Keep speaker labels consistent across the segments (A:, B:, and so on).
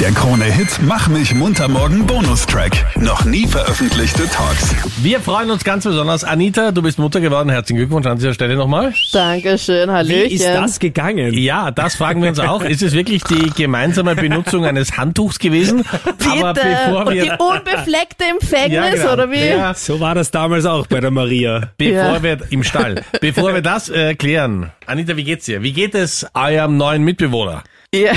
A: Der Krone-Hit Mach mich munter morgen Bonustrack. Noch nie veröffentlichte Talks.
B: Wir freuen uns ganz besonders. Anita, du bist Mutter geworden. Herzlichen Glückwunsch an dieser Stelle nochmal.
C: Dankeschön,
D: Wie
C: Hallöchen.
D: ist das gegangen?
B: Ja, das fragen wir uns auch. Ist es wirklich die gemeinsame Benutzung eines Handtuchs gewesen? Aber
C: Bitte.
B: bevor
C: Und die
B: wir,
C: unbefleckte Empfängnis,
B: Ja, genau.
C: oder wie?
B: Ja,
D: So war das damals auch bei der Maria.
B: bevor
C: Ja.
B: wir im Stall, bevor wir das äh, klären. Anita, wie geht's dir? Wie geht es eurem neuen Mitbewohner?
C: Ja,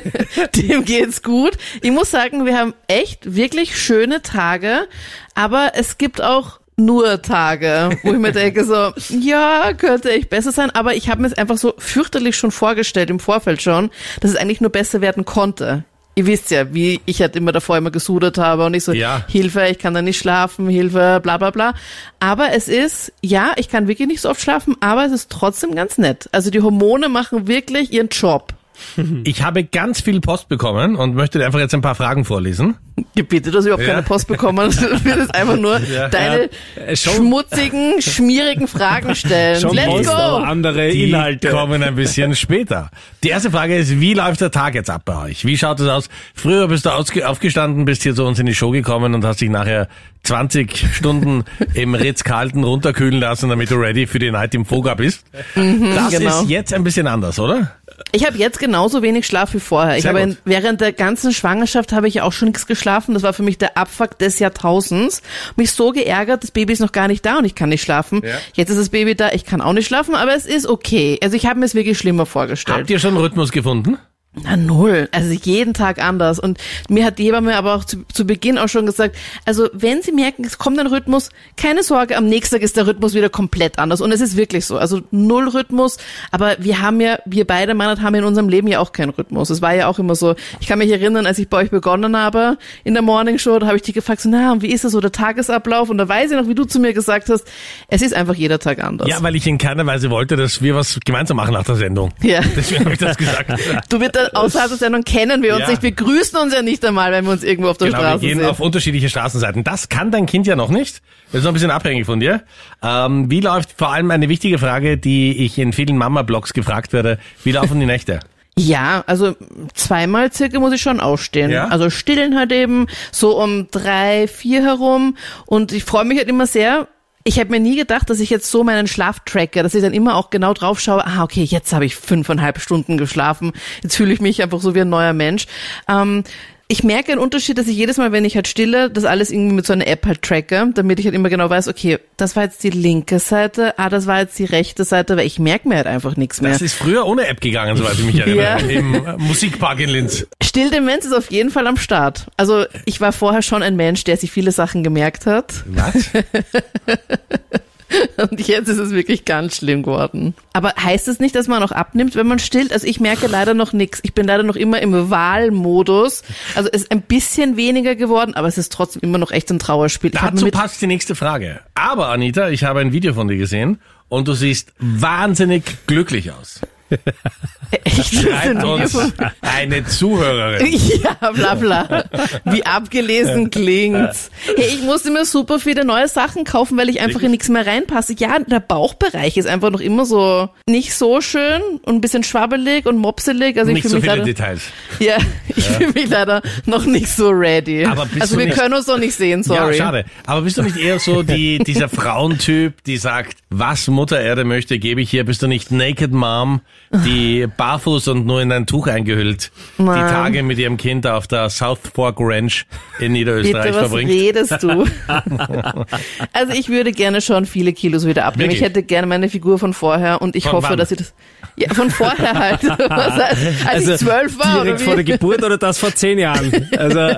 C: dem geht's gut. Ich muss sagen, wir haben echt wirklich schöne Tage, aber es gibt auch nur Tage, wo ich mir denke so, ja, könnte echt besser sein, aber ich habe mir es einfach so fürchterlich schon vorgestellt im Vorfeld schon, dass es eigentlich nur besser werden konnte. Ihr wisst ja, wie ich halt immer davor immer gesudert habe und ich so,
B: Ja.
C: Hilfe, ich kann da nicht schlafen, Hilfe, bla bla bla. Aber es ist, ja, ich kann wirklich nicht so oft schlafen, aber es ist trotzdem ganz nett. Also die Hormone machen wirklich ihren Job.
B: Ich habe ganz viel Post bekommen und möchte dir einfach jetzt ein paar Fragen vorlesen.
C: Gebitte, du hast überhaupt
B: Ja.
C: keine Post bekommen. Du willst einfach nur
B: Ja.
C: deine
D: Äh, schon-
C: schmutzigen, schmierigen Fragen stellen.
D: Schon
C: Let's
D: Post,
C: go!
D: andere
B: Die
D: Inhalte.
B: kommen ein bisschen später. Die erste Frage ist, wie läuft der Tag jetzt ab bei euch? Wie schaut es aus? Früher bist du aufgestanden, bist hier zu uns in die Show gekommen und hast dich nachher 20 Stunden im Ritz-Carlton runterkühlen lassen, damit du ready für die Night im Foga bist. das
C: genau.
B: ist jetzt ein bisschen anders, oder?
C: Ich habe jetzt genauso wenig Schlaf wie vorher. Ich habe in, während der ganzen Schwangerschaft habe ich auch schon nichts geschlafen. Das war für mich der Abfuck des Jahrtausends. Mich so geärgert, das Baby ist noch gar nicht da und ich kann nicht schlafen.
B: Ja.
C: Jetzt ist das Baby da, ich kann auch nicht schlafen, aber es ist okay. Also ich habe mir es wirklich schlimmer vorgestellt.
B: Habt ihr schon einen Rhythmus gefunden?
C: Na null. Also jeden Tag anders. Und mir hat die Hebamme aber auch zu, zu Beginn auch schon gesagt, also wenn Sie merken, es kommt ein Rhythmus, keine Sorge, am nächsten Tag ist der Rhythmus wieder komplett anders. Und es ist wirklich so. Also null Rhythmus. Aber wir haben ja, wir beide Männer haben in unserem Leben ja auch keinen Rhythmus. Es war ja auch immer so. Ich kann mich erinnern, als ich bei euch begonnen habe in der Morning Show, da habe ich dich gefragt, so, na, und wie ist das so der Tagesablauf? Und da weiß ich noch, wie du zu mir gesagt hast, es ist einfach jeder Tag anders.
B: Ja, weil ich in keiner Weise wollte, dass wir was gemeinsam machen nach der Sendung.
C: Ja.
B: Deswegen habe ich das gesagt.
C: Du wird dann außerhalb der Sendung kennen wir uns
B: Ja.
C: nicht. Wir grüßen uns ja nicht einmal, wenn wir uns irgendwo auf der
B: Genau, wir
C: Straße
B: gehen
C: sehen.
B: auf unterschiedliche Straßenseiten. Das kann dein Kind ja noch nicht. Das ist noch ein bisschen abhängig von dir. Ähm, wie läuft vor allem eine wichtige Frage, die ich in vielen Mama-Blogs gefragt werde. Wie laufen die Nächte?
C: Ja, also zweimal circa muss ich schon ausstehen.
B: Ja?
C: Also stillen halt eben so um drei, vier herum. Und ich freue mich halt immer sehr. Ich habe mir nie gedacht, dass ich jetzt so meinen Schlaf tracke, dass ich dann immer auch genau drauf schaue, ah, okay, jetzt habe ich fünfeinhalb Stunden geschlafen. Jetzt fühle ich mich einfach so wie ein neuer Mensch. Ähm, ich merke einen Unterschied, dass ich jedes Mal, wenn ich halt stille, das alles irgendwie mit so einer App halt tracke, damit ich halt immer genau weiß, okay, das war jetzt die linke Seite, ah, das war jetzt die rechte Seite, weil ich merke mir halt einfach nichts mehr.
B: Das ist früher ohne App gegangen, soweit ich mich erinnere.
C: Ja.
B: Im äh, Musikpark in Linz.
C: Stilldemenz ist auf jeden Fall am Start. Also ich war vorher schon ein Mensch, der sich viele Sachen gemerkt hat.
B: Was?
C: Und jetzt ist es wirklich ganz schlimm geworden. Aber heißt es nicht, dass man auch abnimmt, wenn man stillt? Also ich merke leider noch nichts. Ich bin leider noch immer im Wahlmodus. Also es ist ein bisschen weniger geworden, aber es ist trotzdem immer noch echt ein Trauerspiel. Ich
B: Dazu passt die nächste Frage. Aber Anita, ich habe ein Video von dir gesehen und du siehst wahnsinnig glücklich aus.
C: echt
B: Schreibt uns eine Zuhörerin.
C: Ja, bla bla. Wie abgelesen klingt's. Hey, ich musste mir super viele neue Sachen kaufen, weil ich einfach in nichts mehr reinpasse. Ja, der Bauchbereich ist einfach noch immer so nicht so schön und ein bisschen schwabbelig und mopselig. Also ich
B: Nicht
C: fühle
B: so
C: mich
B: viele
C: leider,
B: Details.
C: ja, ich fühle mich leider noch nicht so ready.
B: Aber bist
C: also wir
B: nicht-
C: können uns noch nicht sehen, sorry.
B: Ja, schade. Aber bist du nicht eher so die, dieser Frauentyp, die sagt, was Mutter Erde möchte, gebe ich hier. Bist du nicht Naked Mom, die barfuß und nur in ein Tuch eingehüllt die
C: Nein.
B: Tage mit ihrem Kind auf der South Fork Ranch in Niederösterreich
C: Bitte, was
B: verbringt?
C: redest du? also ich würde gerne schon viele Kilos wieder abnehmen.
B: Wirklich?
C: Ich hätte gerne meine Figur von vorher und ich
B: Von
C: hoffe,
B: wann?
C: dass ich das... Ja, von vorher halt. Was heißt, als ich zwölf war, oder
D: direkt
C: wie?
D: vor der Geburt oder das vor zehn Jahren? Also,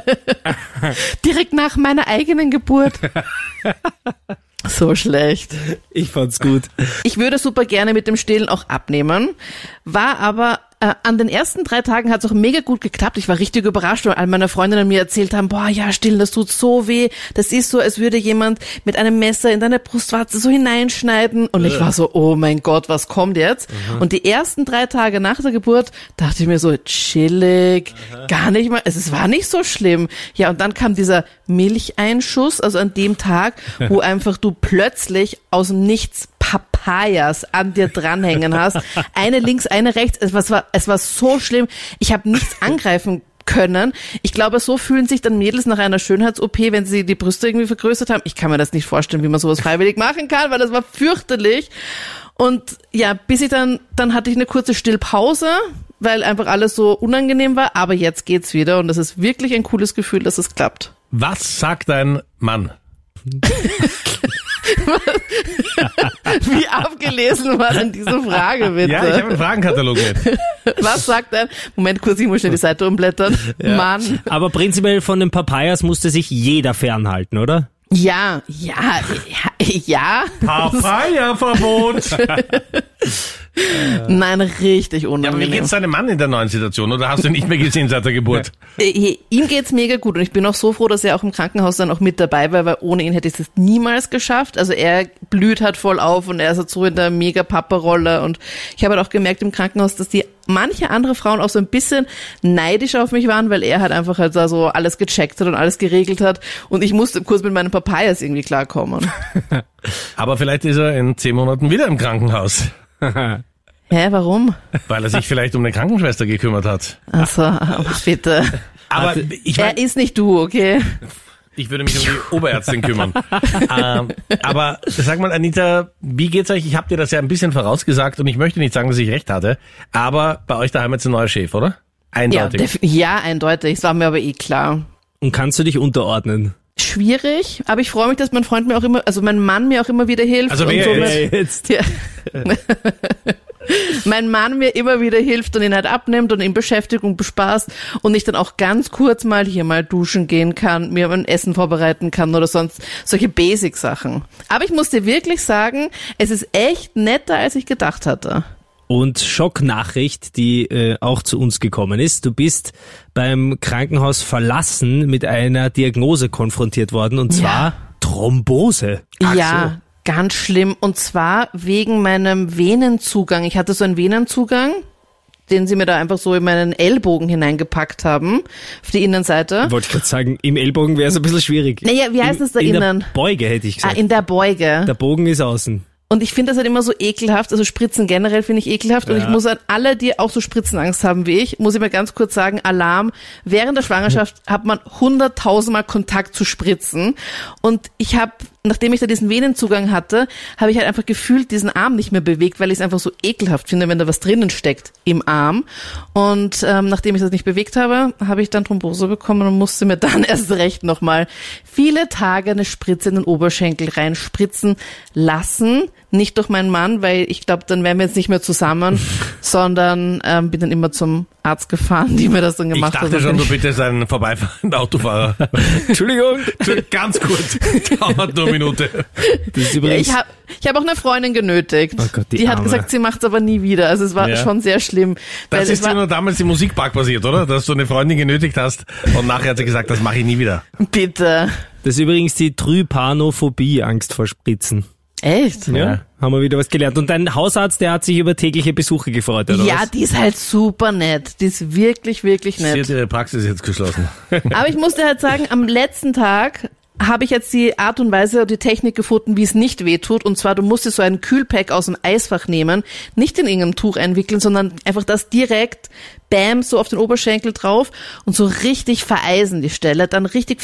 C: Direkt nach meiner eigenen Geburt. So schlecht.
D: ich fand's gut.
C: Ich würde super gerne mit dem Stillen auch abnehmen, war aber äh, an den ersten drei Tagen hat es auch mega gut geklappt. Ich war richtig überrascht, weil all meine Freundinnen mir erzählt haben, boah, ja, stillen, das tut so weh. Das ist so, als würde jemand mit einem Messer in deine Brustwarze so hineinschneiden. Und ich war so, oh mein Gott, was kommt jetzt? Und die ersten drei Tage nach der Geburt dachte ich mir so, chillig, gar nicht mal, es war nicht so schlimm. Ja, und dann kam dieser Milcheinschuss, also an dem Tag, wo einfach du plötzlich aus dem Nichts Papayas an dir dranhängen hast. Eine links, eine rechts. Es war, es war so schlimm. Ich habe nichts angreifen können. Ich glaube, so fühlen sich dann Mädels nach einer Schönheits-OP, wenn sie die Brüste irgendwie vergrößert haben. Ich kann mir das nicht vorstellen, wie man sowas freiwillig machen kann, weil das war fürchterlich. Und ja, bis ich dann, dann hatte ich eine kurze Stillpause, weil einfach alles so unangenehm war. Aber jetzt geht's wieder und das ist wirklich ein cooles Gefühl, dass es klappt.
B: Was sagt dein Mann?
C: Wie abgelesen war denn diese Frage, bitte?
B: Ja, ich habe einen Fragenkatalog mit.
C: Was sagt er? Moment, kurz, ich muss schnell die Seite umblättern. Mann.
D: Aber prinzipiell von den Papayas musste sich jeder fernhalten, oder?
C: Ja, ja, ja, ja.
B: Papaya-Verbot.
C: Nein, richtig
B: Ja, aber wie
C: unangenehm.
B: geht's deinem Mann in der neuen Situation? Oder hast du ihn nicht mehr gesehen seit der Geburt?
C: Äh, Ihm geht's mega gut und ich bin auch so froh, dass er auch im Krankenhaus dann auch mit dabei war, weil ohne ihn hätte ich es niemals geschafft. Also er blüht halt voll auf und er ist halt so in der mega Papa-Rolle und ich habe halt auch gemerkt im Krankenhaus, dass die manche andere Frauen auch so ein bisschen neidisch auf mich waren, weil er halt einfach halt da so alles gecheckt hat und alles geregelt hat und ich musste kurz mit meinen Papayas irgendwie klarkommen.
B: Aber vielleicht ist er in zehn Monaten wieder im Krankenhaus,
C: Hä, warum?
B: weil er sich vielleicht um eine Krankenschwester gekümmert hat.
C: Also, bitte.
B: Aber ich, mein,
C: Er ist nicht du, okay?
B: Ich würde mich um die Oberärztin kümmern. ähm, aber sag mal, Anita, wie geht's euch? Ich habe dir das ja ein bisschen vorausgesagt und ich möchte nicht sagen, dass ich recht hatte, aber bei euch daheim jetzt ein neuer Chef, oder?
C: Ja,
B: Eindeutig.
C: def- ja, eindeutig. Es war mir aber eh klar.
D: Und kannst du dich unterordnen?
C: Schwierig, aber ich freue mich, dass mein Freund mir auch immer, also mein Mann mir auch immer wieder hilft.
B: Also
C: und
B: wer jetzt?
D: jetzt.
C: Ja. mein Mann mir immer wieder hilft und ihn halt abnimmt und ihn Beschäftigung bespaßt und ich dann auch ganz kurz mal hier mal duschen gehen kann, mir ein Essen vorbereiten kann oder sonst solche Basic-Sachen. Aber ich muss dir wirklich sagen, es ist echt netter, als ich gedacht hatte.
D: Und Schocknachricht, die äh, auch zu uns gekommen ist. Du bist beim Krankenhaus verlassen mit einer Diagnose konfrontiert worden und zwar Thrombose.
C: ja, ganz schlimm. Und zwar wegen meinem Venenzugang. Ich hatte so einen Venenzugang, den sie mir da einfach so in meinen Ellbogen hineingepackt haben, auf die Innenseite.
D: Wollte ich gerade sagen, im Ellbogen wäre es ein bisschen schwierig.
C: Naja, wie heißt
D: Im-
C: es da
D: in
C: innen?
D: Der Beuge hätte ich
C: Ah,
D: gesagt.
C: in der Beuge.
D: der Bogen ist außen.
C: Und ich finde das halt immer so ekelhaft, also Spritzen generell finde ich ekelhaft. Und ich muss an alle, die auch so Spritzenangst haben wie ich, muss ich mal ganz kurz sagen, Alarm. Während der Schwangerschaft hat man hunderttausendmal Kontakt zu Spritzen. Und ich habe, nachdem ich da diesen Venenzugang hatte, habe ich halt einfach gefühlt diesen Arm nicht mehr bewegt, weil ich es einfach so ekelhaft finde, wenn da was drinnen steckt im Arm. Und ähm, nachdem ich das nicht bewegt habe, habe ich dann Thrombose bekommen und musste mir dann erst recht nochmal viele Tage eine Spritze in den Oberschenkel reinspritzen lassen. Nicht durch meinen Mann, weil ich glaube, dann wären wir jetzt nicht mehr zusammen, sondern ähm, bin dann immer zum Arzt gefahren, die mir das dann
B: Ich
C: gemacht
B: dachte
C: haben.
B: schon, du bittest einen vorbeifahrenden Autofahrer.
D: Entschuldigung.
B: Ganz kurz, dauert nur eine Minute.
D: Das ist
C: Ja, ich habe ich hab auch eine Freundin genötigt.
D: Oh Gott, die
C: hat
D: Arme.
C: gesagt, sie macht's aber nie wieder. Also es war
B: Ja.
C: schon sehr schlimm. weil
B: Das
C: es
B: ist
C: war,
B: nur damals im Musikpark passiert, oder? Dass du eine Freundin genötigt hast und nachher hat sie gesagt, das mache ich nie wieder.
C: bitte.
D: das ist übrigens die Trypanophobie, Angst vor Spritzen.
C: Echt?
B: Ja.
D: Haben wir wieder was gelernt. Und dein Hausarzt, der hat sich über tägliche Besuche gefreut, oder
C: Ja,
D: was?
C: die ist halt super nett. Die ist wirklich, wirklich
B: Sie hat
C: nett.
B: ihre Praxis jetzt geschlossen.
C: Aber ich musste halt sagen, am letzten Tag habe ich jetzt die Art und Weise und die Technik gefunden, wie es nicht wehtut. Und zwar, du musst dir so einen Kühlpack aus dem Eisfach nehmen, nicht in irgendeinem Tuch einwickeln, sondern einfach das direkt, bam, so auf den Oberschenkel drauf und so richtig vereisen die Stelle, dann richtig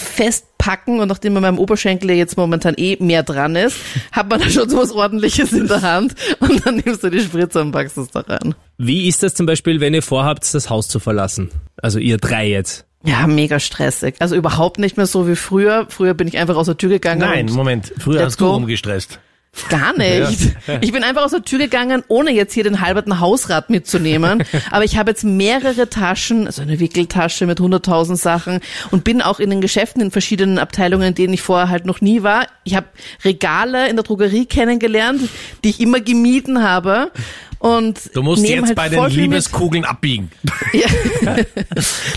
C: festpacken und nachdem an meinem Oberschenkel ja jetzt momentan eh mehr dran ist, hat man da schon so was ordentliches in der Hand und dann nimmst du die Spritze und packst es da rein.
D: Wie ist das zum Beispiel, wenn ihr vorhabt, das Haus zu verlassen? Also ihr drei jetzt.
C: Ja, mega stressig. Also überhaupt nicht mehr so wie früher. Früher bin ich einfach aus der Tür gegangen.
B: Nein,
C: und
B: Moment. Früher hast du rumgestresst.
C: Gar nicht. Ich bin einfach aus der Tür gegangen, ohne jetzt hier den halberten Hausrat mitzunehmen. Aber ich habe jetzt mehrere Taschen, also eine Wickeltasche mit 100.000 Sachen und bin auch in den Geschäften in verschiedenen Abteilungen, in denen ich vorher halt noch nie war. Ich habe Regale in der Drogerie kennengelernt, die ich immer gemieden habe. Und
B: Du musst jetzt
C: halt
B: bei den
C: mit.
B: Liebeskugeln abbiegen.
C: Ja.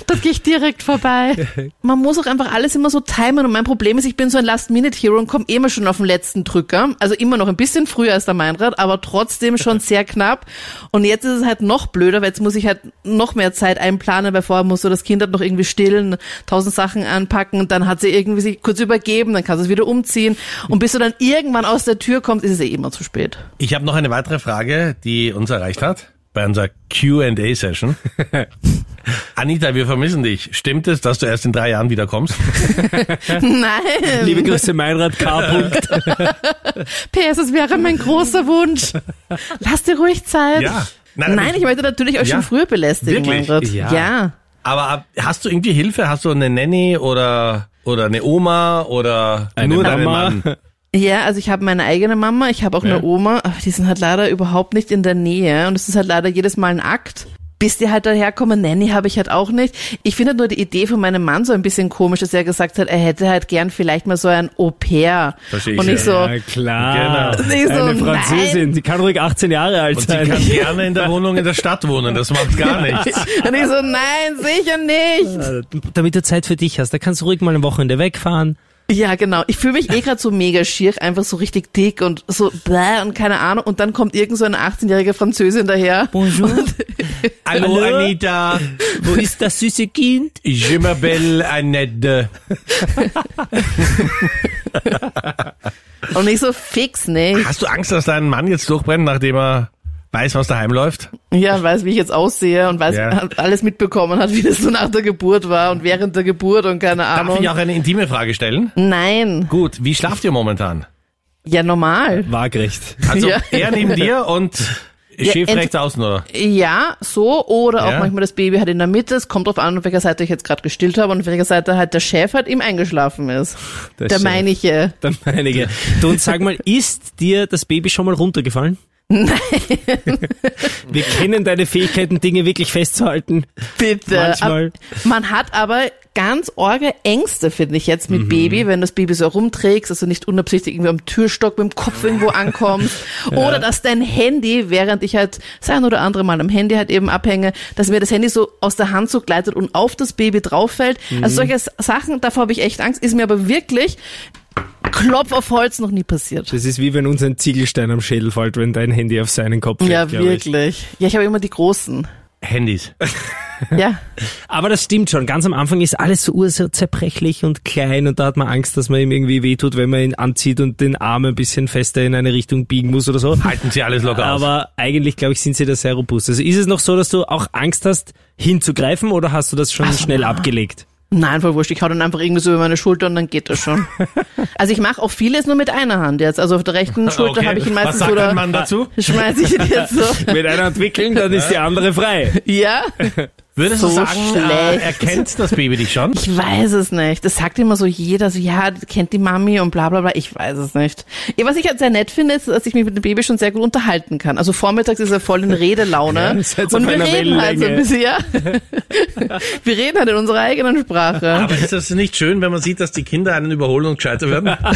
C: das gehe ich direkt vorbei. Man muss auch einfach alles immer so timen und mein Problem ist, ich bin so ein Last-Minute-Hero und komme immer schon auf den letzten Drücker. Also immer noch ein bisschen früher als der Meinrad, aber trotzdem schon sehr knapp. Und jetzt ist es halt noch blöder, weil jetzt muss ich halt noch mehr Zeit einplanen, weil vorher musst du das Kind halt noch irgendwie stillen, tausend Sachen anpacken dann hat sie irgendwie sich kurz übergeben, dann kannst du es wieder umziehen und bis du dann irgendwann aus der Tür kommst, ist es eh immer zu spät.
B: Ich habe noch eine weitere Frage, die uns erreicht hat bei unserer Q&A-Session. Anita, wir vermissen dich. Stimmt es, dass du erst in drei Jahren wiederkommst?
C: Nein.
D: Liebe Grüße, Meinrad K.
C: PS, es wäre mein großer Wunsch. Lass dir ruhig Zeit.
B: Ja.
C: Nein,
B: Nein,
C: ich möchte natürlich euch
B: Ja.
C: schon früher belästigen,
B: Wirklich?
C: Meinrad.
D: Ja.
C: ja.
B: Aber hast du irgendwie Hilfe? Hast du eine Nanny oder, oder eine Oma oder
D: Eine
B: nur deinen
D: Mama.
B: Mann?
C: Ja, also ich habe meine eigene Mama, ich habe auch
B: Ja.
C: eine Oma, aber die sind halt leider überhaupt nicht in der Nähe und es ist halt leider jedes Mal ein Akt. Bis die halt daherkommen, Nanny habe ich halt auch nicht. Ich finde nur die Idee von meinem Mann so ein bisschen komisch, dass er gesagt hat, er hätte halt gern vielleicht mal so ein Au-pair.
B: Verstehe ich,
C: Und ich
B: ja.
C: so,
D: Ja, klar.
B: Genau.
C: Ich so,
D: Eine Französin,
C: nein.
D: die kann ruhig 18 Jahre alt
B: Und sie
D: sein.
B: kann gerne in der Wohnung in der Stadt wohnen. Das macht gar nichts.
C: und ich so, nein, sicher nicht.
D: Damit du Zeit für dich hast, da kannst du ruhig mal ein Wochenende wegfahren.
C: Ja, genau. Ich fühle mich eh gerade so mega schier, einfach so richtig dick und so bläh und keine Ahnung. Und dann kommt irgend so eine 18-jährige Französin daher.
D: Bonjour.
B: Hallo,
D: Hallo?
B: Anita.
D: Wo ist das süße Kind?
B: Je m'appelle Annette.
C: Und ich so fix nicht.
B: Hast du Angst, dass dein Mann jetzt durchbrennt, nachdem er weiß, was daheim läuft?
C: Ja, weiß, wie ich jetzt aussehe und weiß,
B: Ja.
C: alles mitbekommen hat, wie das so nach der Geburt war und während der Geburt und keine
B: Darf
C: Ahnung.
B: ich auch eine intime Frage stellen?
C: Nein.
B: Gut, wie schlaft ihr momentan?
C: Ja, normal.
D: Waagrecht.
B: Also
C: Ja.
B: er neben dir und
C: Ja,
B: schief rechts außen, oder?
C: Ja, so. Oder auch
B: Ja.
C: manchmal das Baby halt in der Mitte. Es kommt drauf an, auf welcher Seite ich jetzt gerade gestillt habe und auf welcher Seite halt der Chef halt ihm eingeschlafen ist.
D: Der
C: Der
D: Chef.
C: meinige.
D: Der meinige. Du, und sag mal, ist dir das Baby schon mal runtergefallen? Nein. Wir kennen deine Fähigkeiten, Dinge wirklich festzuhalten.
C: Bitte.
D: Manchmal.
C: Ab- Man hat aber ganz orge Ängste, finde ich jetzt mit
B: Mhm.
C: Baby, wenn du das Baby so rumträgst, dass du nicht unabsichtlich irgendwie am Türstock mit dem Kopf irgendwo ankommst. Oder dass dein Handy, während ich halt das ein oder andere Mal am Handy halt eben abhänge, dass mir das Handy so aus der Hand so gleitet und auf das Baby drauf fällt.
B: Mhm.
C: Also solche Sachen, davor habe ich echt Angst, ist mir aber wirklich Klopf auf Holz noch nie passiert.
D: Das ist wie wenn uns ein Ziegelstein am Schädel fällt, wenn dein Handy auf seinen Kopf fällt.
C: Ja,
D: glaub ich.
C: wirklich. Ja, ich habe immer die großen.
B: Handys.
C: Ja.
D: Aber das stimmt schon. Ganz am Anfang ist alles so ur- so zerbrechlich und klein und da hat man Angst, dass man ihm irgendwie wehtut, wenn man ihn anzieht und den Arm ein bisschen fester in eine Richtung biegen muss oder so.
B: Halten sie alles locker aus.
D: Aber eigentlich, glaube ich, sind sie da sehr robust. Also ist es noch so, dass du auch Angst hast, hinzugreifen oder hast du das schon
C: Also,
D: schnell
C: na.
D: abgelegt?
C: Nein, voll wurscht. Ich hau dann einfach irgendwie so über meine Schulter und dann geht das schon. also ich mache auch vieles nur mit einer Hand jetzt. Also auf der rechten Schulter
B: Okay.
C: habe ich ihn meistens
B: Was sagt
C: so da.
B: Mann dazu?
C: Schmeiß ich ihn jetzt so.
D: Mit einer Hand wickeln, dann ist die andere frei.
C: Ja?
B: Würdest
C: so
B: du sagen, äh,
C: schlecht.
B: er kennt das Baby dich schon?
C: Ich weiß es nicht. Das sagt immer so jeder, so ja, kennt die Mami und bla bla bla. Ich weiß es nicht. Ja, was ich halt sehr nett finde, ist, dass ich mich mit dem Baby schon sehr gut unterhalten kann. Also vormittags ist er voll in Redelaune.
D: Ja, ihr seid
C: und wir reden halt so ein
D: Wellenlänge.
C: bisschen, ja. wir reden halt in unserer eigenen Sprache.
B: Aber ist das nicht schön, wenn man sieht, dass die Kinder einen überholen und gescheiter werden?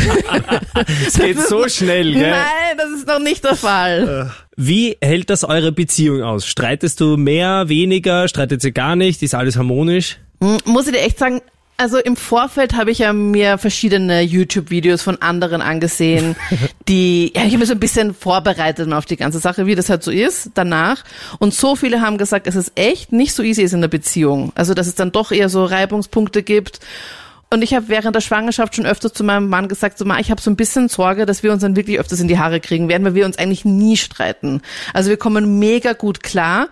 D: Es geht so schnell, gell?
C: Nein, das ist noch nicht der Fall.
D: Wie hält das eure Beziehung aus? Streitest du mehr, weniger? Streitet ihr gar nicht? Ist alles harmonisch?
C: Hm, Muss ich dir echt sagen, also im Vorfeld habe ich ja mir verschiedene YouTube-Videos von anderen angesehen, die, ja, ich habe mir so ein bisschen vorbereitet auf die ganze Sache, wie das halt so ist, danach. Und so viele haben gesagt, dass es echt nicht so easy ist in der Beziehung. Also, dass es dann doch eher so Reibungspunkte gibt. Und ich habe während der Schwangerschaft schon öfters zu meinem Mann gesagt, so, Ma, ich habe so ein bisschen Sorge, dass wir uns dann wirklich öfters in die Haare kriegen werden, weil wir uns eigentlich nie streiten. Also wir kommen mega gut klar.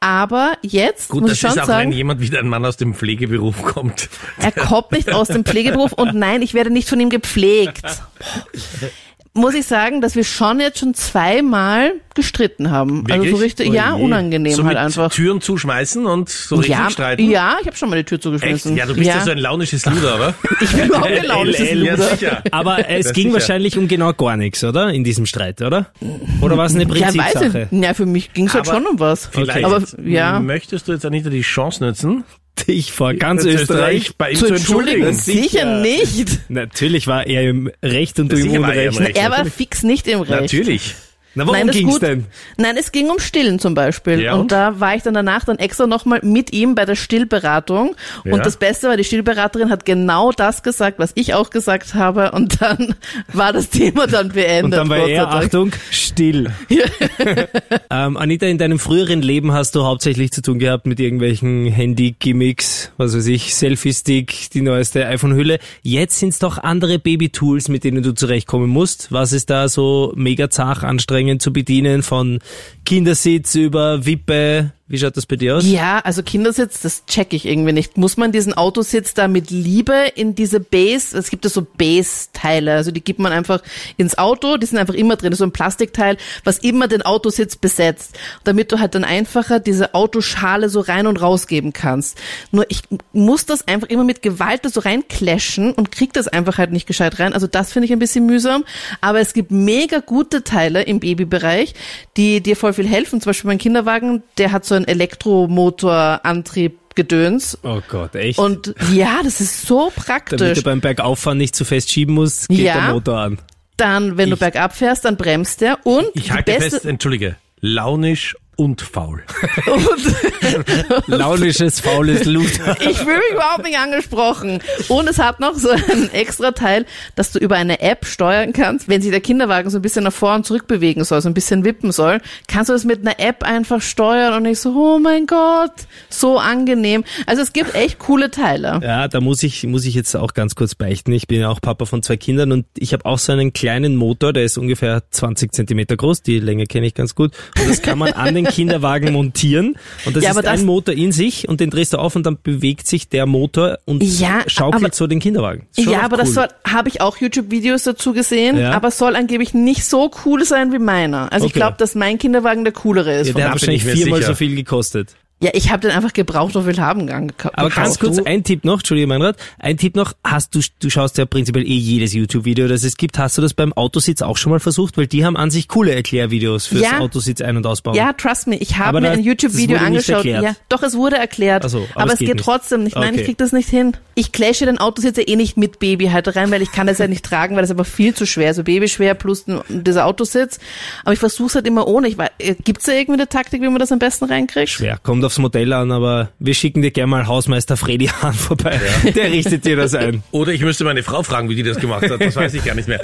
C: Aber jetzt
B: Gut,
C: muss ich schon
B: ist auch,
C: sagen,
B: wenn jemand wie dein Mann aus dem Pflegeberuf kommt.
C: er kommt nicht aus dem Pflegeberuf und nein, ich werde nicht von ihm gepflegt. Muss ich sagen, dass wir schon jetzt schon zweimal gestritten haben. Also so
B: Wirklich?
C: richtig, ja, unangenehm
B: So
C: halt
B: mit
C: einfach.
B: Türen zuschmeißen und so richtig
C: ja,
B: streiten?
C: ja, ich habe schon mal die Tür
B: Echt?
C: zugeschmissen.
B: Ja, du bist ja, so ein launisches Luder, oder?
C: ich bin überhaupt kein launisches
B: LL, ja,
C: Luder.
B: sicher.
D: Aber es
B: Das
D: ging
B: sicher.
D: wahrscheinlich um genau gar nichts, oder? In diesem Streit, oder? Oder war es eine
C: Ja, weiß
D: Prinzipsache?
C: ich. Ja, für mich ging's halt
B: Aber
C: schon um was.
B: Vielleicht
C: Aber ja,
B: möchtest du jetzt Anita die Chance nutzen,
D: Ich vor ganz
B: jetzt
D: Österreich.
B: bei ihm
C: zu entschuldigen,
B: entschuldigen?
C: sicher nicht.
D: Natürlich war er im Recht und du im
B: war er im
D: Unrecht.
B: Recht.
C: Er war fix nicht im Recht.
B: Natürlich.
D: Na, worum
C: Nein, das ist
D: ging's
C: gut.
D: denn?
C: Nein, es ging um Stillen zum Beispiel.
B: Ja,
C: und?
B: und?
C: da war ich dann danach dann extra nochmal mit ihm bei der Stillberatung.
B: Ja.
C: Und das Beste war, die Stillberaterin hat genau das gesagt, was ich auch gesagt habe. Und dann war das Thema dann beendet.
D: Und dann war
C: Gott
D: er. Achtung, still. ähm, Anita, in deinem früheren Leben hast du hauptsächlich zu tun gehabt mit irgendwelchen Handy-Gimmicks, was weiß ich, Selfie-Stick, die neueste iPhone-Hülle. Jetzt sind's doch andere Baby-Tools, mit denen du zurechtkommen musst. Was ist da so mega zart anstrengend zu bedienen, von Kindersitz über Wippe, Wie schaut das bei dir aus?
C: Ja, also Kindersitz, das check ich irgendwie nicht. Muss man diesen Autositz da mit Liebe in diese Base, es gibt ja so Base-Teile, also die gibt man einfach ins Auto, die sind einfach immer drin, so ein Plastikteil, was immer den Autositz besetzt, damit du halt dann einfacher diese Autoschale so rein und rausgeben kannst. Nur ich muss das einfach immer mit Gewalt so reinclashen und krieg das einfach halt nicht gescheit rein. Also das finde ich ein bisschen mühsam, aber es gibt mega gute Teile im Babybereich, die dir voll viel helfen. Zum Beispiel mein Kinderwagen, der hat so einen Elektromotorantrieb Gedöns.
D: Oh Gott, echt?
C: Und ja, das ist so
D: Damit
C: praktisch.
D: du beim Bergauffahren nicht zu fest schieben musst, geht
C: Ja.
D: der Motor an.
C: Dann, wenn du
B: Ich-
C: bergab fährst, dann bremst der. Und
B: Ich halte
C: beste,
B: fest, entschuldige, launisch und faul.
D: Launisches, faules Luther.
C: ich fühle mich überhaupt nicht angesprochen. Und es hat noch so ein extra Teil, dass du über eine App steuern kannst, wenn sich der Kinderwagen so ein bisschen nach vor und zurück bewegen soll, so ein bisschen wippen soll, kannst du das mit einer App einfach steuern und ich so, oh mein Gott, so angenehm. Also es gibt echt coole Teile.
D: Ja, da muss ich, muss ich jetzt auch ganz kurz beichten. Ich bin ja auch Papa von zwei Kindern und ich habe auch so einen kleinen Motor, der ist ungefähr 20 Zentimeter groß, die Länge kenne ich ganz gut. Und das kann man an den Kinderwagen montieren. Und das
C: Ja,
D: ist
C: aber das-
D: ein Motor in sich und den drehst du auf und dann bewegt sich der Motor und
C: Ja,
D: schaukelt
C: aber-
D: so den Kinderwagen.
C: Ja,
D: auch
C: aber
D: cool.
C: das soll, habe ich auch YouTube-Videos dazu gesehen,
D: Ja.
C: aber soll angeblich nicht so cool sein wie meiner. Also ich
D: Okay.
C: glaube, dass mein Kinderwagen der coolere ist.
D: ja, der hat wahrscheinlich
B: ich
D: viermal
B: sicher.
D: so viel gekostet.
C: Ja, ich habe den einfach gebraucht und will haben gekauft.
D: Aber ganz kurz, ein Tipp noch, Entschuldige Meinrad, ein Tipp noch, hast du, du schaust ja prinzipiell eh jedes YouTube-Video, das es gibt, hast du das beim Autositz auch schon mal versucht? Weil die haben an sich coole Erklärvideos fürs
C: Ja.
D: Autositz ein- und ausbauen.
C: Ja, trust me, ich habe mir
D: da-
C: ein YouTube-Video angeschaut. Ja, doch, es wurde erklärt.
D: So, aber
C: aber,
D: es geht
C: geht trotzdem nicht. Nein,
D: Okay.
C: ich krieg das nicht hin. Ich clashe den Autositz ja eh nicht mit Babyhalter rein, weil ich kann das ja nicht tragen, weil das aber viel zu schwer. Also Babyschwer plus dieser Autositz. Aber ich versuche es halt immer ohne. Ich weiß, gibt's da irgendwie eine Taktik, wie man das am besten reinkriegt?
D: Schwer, kommt aufs Modell an, aber wir schicken dir gerne mal Hausmeister Freddy Hahn vorbei. Der richtet dir das ein.
B: Oder ich müsste meine Frau fragen, wie die das gemacht hat. Das weiß ich gar nicht mehr.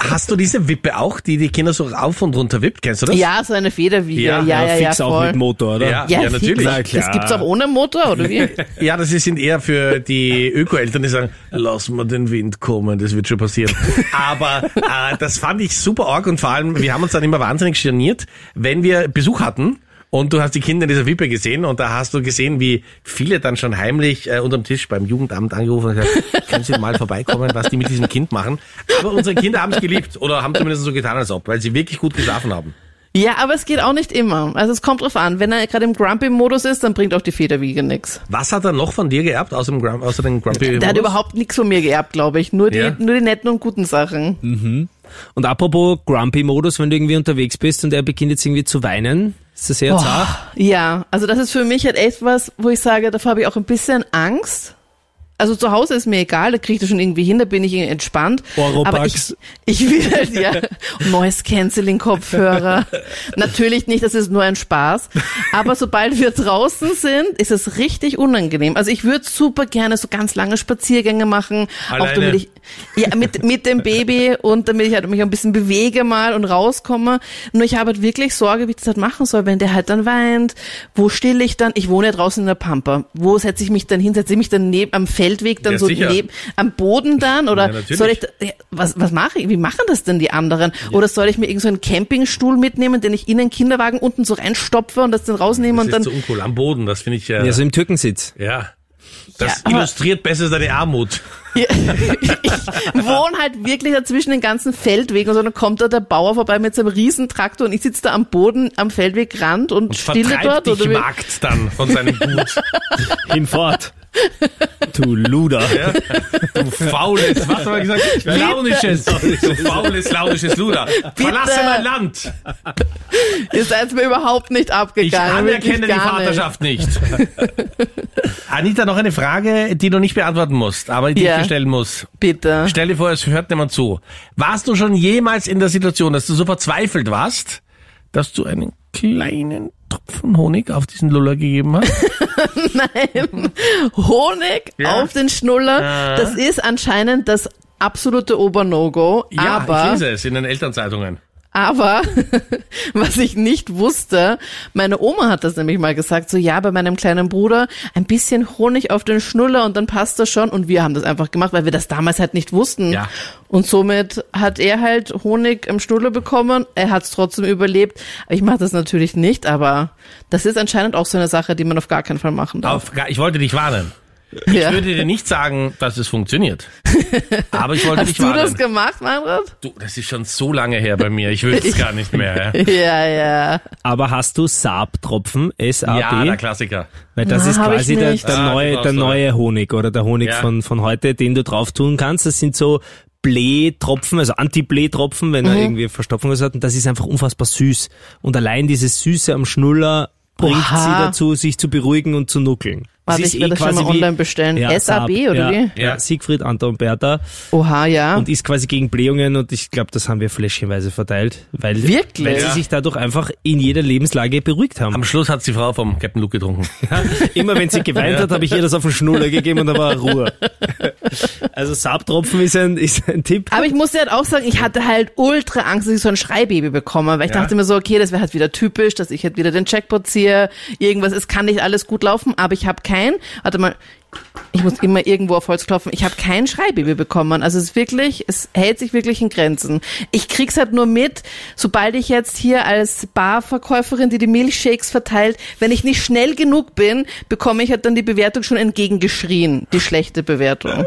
B: Hast du diese Wippe auch, die die Kinder so rauf und runter wippt? Kennst du das?
C: Ja, so eine Federwiege.
B: Ja,
C: Ja, ja, ja,
D: fix auch
C: voll.
D: mit Motor, oder?
B: Ja.
C: ja,
B: natürlich.
C: fix.
D: Na klar.
C: Das gibt's auch ohne Motor, oder wie?
B: Ja, das sind eher für die Öko-Eltern, die sagen, lass mal den Wind kommen, das wird schon passieren. Aber äh, das fand ich super arg und vor allem, wir haben uns dann immer wahnsinnig geniert, wenn wir Besuch hatten und du hast die Kinder in dieser Wippe gesehen und da hast du gesehen, wie viele dann schon heimlich äh, unterm Tisch beim Jugendamt angerufen und gesagt, können Sie mal vorbeikommen, was die mit diesem Kind machen. Aber unsere Kinder haben es geliebt oder haben zumindest so getan, als ob, weil sie wirklich gut geschlafen haben.
C: Ja, aber es geht auch nicht immer. Also es kommt drauf an. Wenn er gerade im Grumpy-Modus ist, dann bringt auch die Federwiege nix.
B: Was hat er noch von dir geerbt, außer dem, Grum- außer dem Grumpy?
C: Der hat überhaupt nichts von mir geerbt, glaube ich. Nur die,
B: Ja.
C: nur die netten und guten Sachen.
D: Und apropos Grumpy-Modus, wenn du irgendwie unterwegs bist und er beginnt jetzt irgendwie zu weinen, ist das eher zart?
C: Ja, also das ist für mich halt echt was, wo ich sage, davor habe ich auch ein bisschen Angst. Also zu Hause ist mir egal, da kriege ich das schon irgendwie hin, da bin ich entspannt. Aber ich,
D: Oropax.
C: ich will halt, ja, Noise Canceling Kopfhörer. Natürlich nicht, das ist nur ein Spaß. Aber sobald wir draußen sind, ist es richtig unangenehm. Also ich würde super gerne so ganz lange Spaziergänge machen, auch
B: Alleine?
C: damit ich, ja, mit, mit dem Baby und damit ich halt mich ein bisschen bewege mal und rauskomme. Nur ich habe halt wirklich Sorge, wie ich das halt machen soll, wenn der halt dann weint. Wo still ich dann? Ich wohne ja draußen in der Pampa. Wo setze ich mich dann hin? Setze ich mich dann neben, am Feldweg dann
B: Ja,
C: so
B: sicher.
C: neben, am Boden dann? Oder
B: Ja,
C: soll ich, ja, was, was mache ich? Wie machen das denn die anderen? Oder soll ich mir irgend so einen Campingstuhl mitnehmen, den ich in den Kinderwagen unten so reinstopfe und das dann rausnehme
B: Das
C: und
B: ist
C: dann,
B: so uncool. Am Boden, das finde ich, äh,
D: Ja, so im Türkensitz.
B: ja. Das
C: Ja,
B: illustriert besser deine Armut.
C: Ja, ich wohne halt wirklich dazwischen den ganzen Feldwegen und so, dann kommt da der Bauer vorbei mit seinem Riesentraktor und ich sitze da am Boden am Feldwegrand und, stille
B: Vertreibt
C: dort.
B: dich
C: Oder?
B: Markt dann von seinem Gut.
D: Hinfort. Du Luder.
B: Ja? Du faules, was haben wir gesagt? Launisches, du faules, launisches Luder. Verlasse mein Land.
C: Ihr seid mir überhaupt nicht
B: Ich
C: abgegangen. wirklich
B: anerkenne die Vaterschaft nicht. Anita, noch eine Frage, die du nicht beantworten musst, aber die
C: Ja.
B: ich dir stellen muss.
C: Nicht. Bitte.
B: Stell dir vor, es hört niemand zu. Warst du schon jemals in der Situation, dass du so verzweifelt warst, dass du einen kleinen Tropfen Honig auf diesen Luller gegeben hast?
C: Honig
B: Ja.
C: auf den Schnuller, das ist anscheinend das absolute Ober-No-Go.
B: Ja,
C: aber
B: ich lese es in den Elternzeitungen.
C: Aber was ich nicht wusste, meine Oma hat das nämlich mal gesagt, so ja, bei meinem kleinen Bruder ein bisschen Honig auf den Schnuller und dann passt das schon. Und wir haben das einfach gemacht, weil wir das damals halt nicht wussten.
B: Ja.
C: Und somit hat er halt Honig im Schnuller bekommen. Er hat es trotzdem überlebt. Ich mache das natürlich nicht, aber das ist anscheinend auch so eine Sache, die man auf gar keinen Fall machen darf.
B: Auf, ich wollte dich warnen. Ich
C: Ja.
B: würde dir nicht sagen, dass es funktioniert. Aber ich wollte
C: Hast
B: dich
C: du das
B: warnen.
C: gemacht, Manfred?
B: Du, das ist schon so lange her bei mir. Ich will es gar nicht mehr. Ja,
C: Ja, ja.
D: Aber hast du Saab-Tropfen, S-A-B?
B: ja der Klassiker.
D: Weil das
C: Na,
D: ist quasi der, der,
B: Ah,
D: neue,
B: das
D: der neue Honig oder der Honig
B: Ja.
D: von, von heute, den du drauf tun kannst. Das sind so Blähtropfen, also Anti-Blähtropfen, wenn er
C: Mhm.
D: irgendwie Verstopfung hat. Und das ist einfach unfassbar süß. Und allein dieses Süße am Schnuller bringt
C: Oha.
D: sie dazu, sich zu beruhigen und zu nuckeln.
C: Warte, ich werde das schon mal online bestellen.
D: Ja,
C: SAB oder
D: ja,
C: wie?
D: Ja, Siegfried, Anton, Bertha.
C: Oha, ja.
D: Und ist quasi gegen Blähungen und ich glaube, das haben wir fläschchenweise verteilt. Weil,
C: Wirklich?
D: Weil sie sich dadurch einfach in jeder Lebenslage beruhigt haben.
B: Am Schluss hat die Frau vom Captain Luke getrunken.
D: Immer wenn sie geweint hat, habe ich ihr das auf den Schnuller gegeben und da war Ruhe. Also Saabtropfen ist ein, ist ein Tipp.
C: Aber ich musste halt auch sagen, ich hatte halt ultra Angst, dass ich so ein Schreibaby bekomme, weil ich
B: Ja.
C: dachte mir so, okay, das wäre halt wieder typisch, dass ich halt wieder den Jackpot ziehe, irgendwas, es kann nicht alles gut laufen, aber ich habe kein, warte mal, ich muss immer irgendwo auf Holz klopfen, ich habe kein Schreibaby bekommen. Also es ist wirklich, es hält sich wirklich in Grenzen. Ich krieg's halt nur mit, sobald ich jetzt hier als Barverkäuferin, die die Milchshakes verteilt, wenn ich nicht schnell genug bin, bekomme ich halt dann die Bewertung schon entgegengeschrien, die schlechte Bewertung.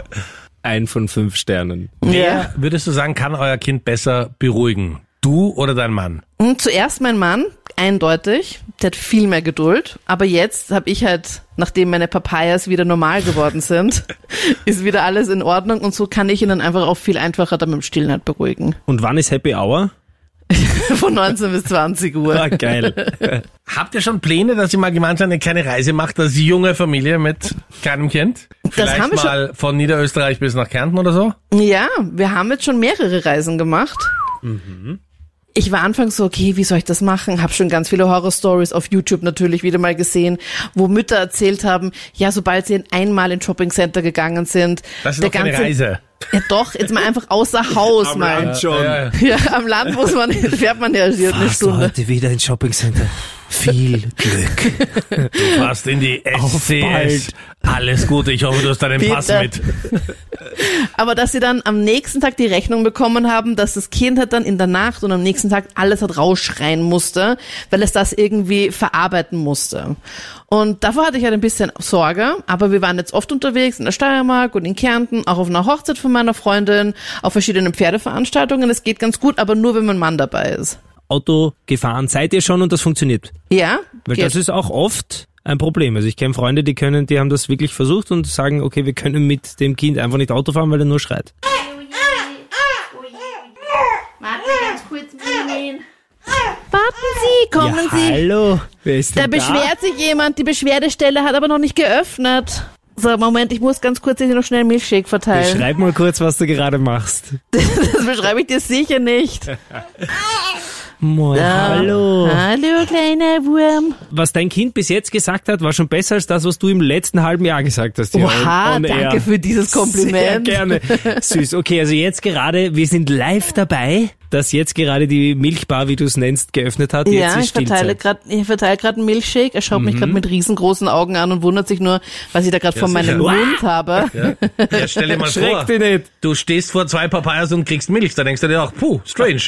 D: Ein von fünf Sternen.
B: Wer, würdest du sagen, kann euer Kind besser beruhigen? Du oder dein Mann?
C: Und zuerst mein Mann, eindeutig, der hat viel mehr Geduld. Aber jetzt habe ich halt, nachdem meine Papayas wieder normal geworden sind, ist wieder alles in Ordnung und so kann ich ihn dann einfach auch viel einfacher dann mit dem Stillen halt beruhigen.
D: Und wann ist Happy Hour?
C: Von 19 bis 20 Uhr.
D: Ah, geil.
B: Habt ihr schon Pläne, dass ihr mal gemeinsam eine kleine Reise macht als junge Familie mit kleinem Kind? Vielleicht
C: haben wir schon-
B: mal von Niederösterreich bis nach Kärnten oder so?
C: Ja, wir haben jetzt schon mehrere Reisen gemacht. Ich war anfangs so, okay, wie soll ich das machen? Hab schon ganz viele Horror-Stories auf YouTube natürlich wieder mal gesehen, wo Mütter erzählt haben, ja, sobald sie einmal in Shopping-Center gegangen sind,
B: Das ist
C: der ganze,
B: Reise.
C: ja doch, jetzt mal einfach außer Haus mal.
D: schon.
B: Ja, ja.
C: Ja, am Land muss man, fährt man ja hier eine Stunde.
D: heute wieder ins Shoppingcenter? Viel Glück.
B: Du warst in die SCS. Alles Gute, ich hoffe, du hast deinen Pass
C: Bitte.
B: mit.
C: Aber dass sie dann am nächsten Tag die Rechnung bekommen haben, dass das Kind hat dann in der Nacht und am nächsten Tag alles hat rausschreien musste, weil es das irgendwie verarbeiten musste. Und davor hatte ich halt ein bisschen Sorge, aber wir waren jetzt oft unterwegs in der Steiermark und in Kärnten, auch auf einer Hochzeit von meiner Freundin, auf verschiedenen Pferdeveranstaltungen. Es geht ganz gut, aber nur wenn mein Mann dabei ist.
D: Auto gefahren seid ihr schon und das funktioniert.
C: Ja?
D: Weil
C: geht.
D: das ist auch oft ein Problem. Also ich kenne Freunde, die können, die haben das wirklich versucht und sagen, okay, wir können mit dem Kind einfach nicht Auto fahren, weil er nur schreit.
E: Warte ganz kurz, Minin.
C: Warten Sie, kommen
D: ja,
C: Sie.
D: hallo. Wer ist
C: Da
D: denn da?
C: beschwert sich jemand, die Beschwerdestelle hat aber noch nicht geöffnet. So, Moment, ich muss ganz kurz hier noch schnell einen Milchshake verteilen.
D: Beschreib mal kurz, was du gerade machst.
C: Das beschreibe ich dir sicher nicht.
D: Moin, hallo.
C: Hallo, kleiner Wurm.
D: Was dein Kind bis jetzt gesagt hat, war schon besser als das, was du im letzten halben Jahr gesagt hast.
C: Oha, danke
D: air.
C: für dieses Kompliment.
D: Sehr gerne. Süß. Okay, also jetzt gerade, wir sind live dabei, dass jetzt gerade die Milchbar, wie du es nennst, geöffnet hat. Jetzt
C: Ja,
D: ist
C: ich verteile gerade, ich verteile gerade einen Milchshake. Er schaut mich gerade mit riesengroßen Augen an und wundert sich nur, was ich da gerade vor meinem
B: sicher.
C: Mund habe.
B: Ja, ja stell dir mal vor,
D: Schreck dich nicht.
B: du stehst vor zwei Papayas und kriegst Milch. Da denkst du dir auch, puh, strange.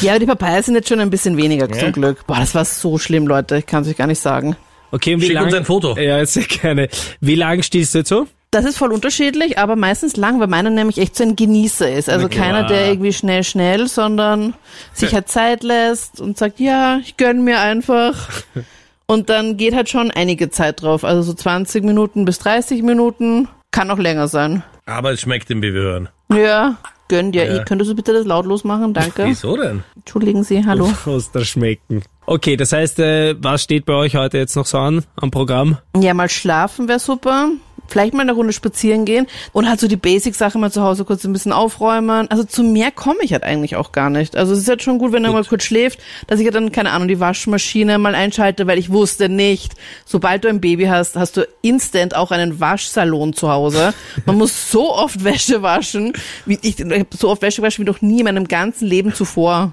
C: Ja, aber die Papayas sind jetzt schon ein bisschen weniger zum Glück. Boah, das war so schlimm, Leute. Ich kann es euch gar nicht sagen.
D: Okay, und wie
B: Schick
D: lang,
B: uns ein Foto.
D: Ja, sehr gerne. Wie lang stillst du jetzt so?
C: Das ist voll unterschiedlich, aber meistens lang, weil meiner nämlich echt so ein Genießer ist. Also keiner, der irgendwie schnell, schnell, sondern sich halt Zeit lässt und sagt, ja, ich gönn mir einfach. Und dann geht halt schon einige Zeit drauf. Also so 20 Minuten bis 30 Minuten. Kann auch länger sein.
B: Aber es schmeckt im hören.
C: Ja, gönn dir.
B: Ja.
C: Ich Könntest du bitte das lautlos machen? Danke.
B: Wieso denn?
C: Entschuldigen Sie, hallo.
D: Aus der Schmecken. Okay, das heißt, äh, was steht bei euch heute jetzt noch so an am Programm?
C: Ja, mal schlafen wäre super. Vielleicht mal eine Runde spazieren gehen und halt so die Basic-Sachen mal zu Hause kurz ein bisschen aufräumen. Also zu mehr komme ich halt eigentlich auch gar nicht. Also es ist jetzt schon gut, wenn er mal kurz schläft, dass ich ja dann, keine Ahnung, die Waschmaschine mal einschalte, weil ich wusste nicht, sobald du ein Baby hast, hast du instant auch einen Waschsalon zu Hause. Man muss so oft Wäsche waschen, wie ich, ich so oft Wäsche gewaschen wie noch nie in meinem ganzen Leben zuvor.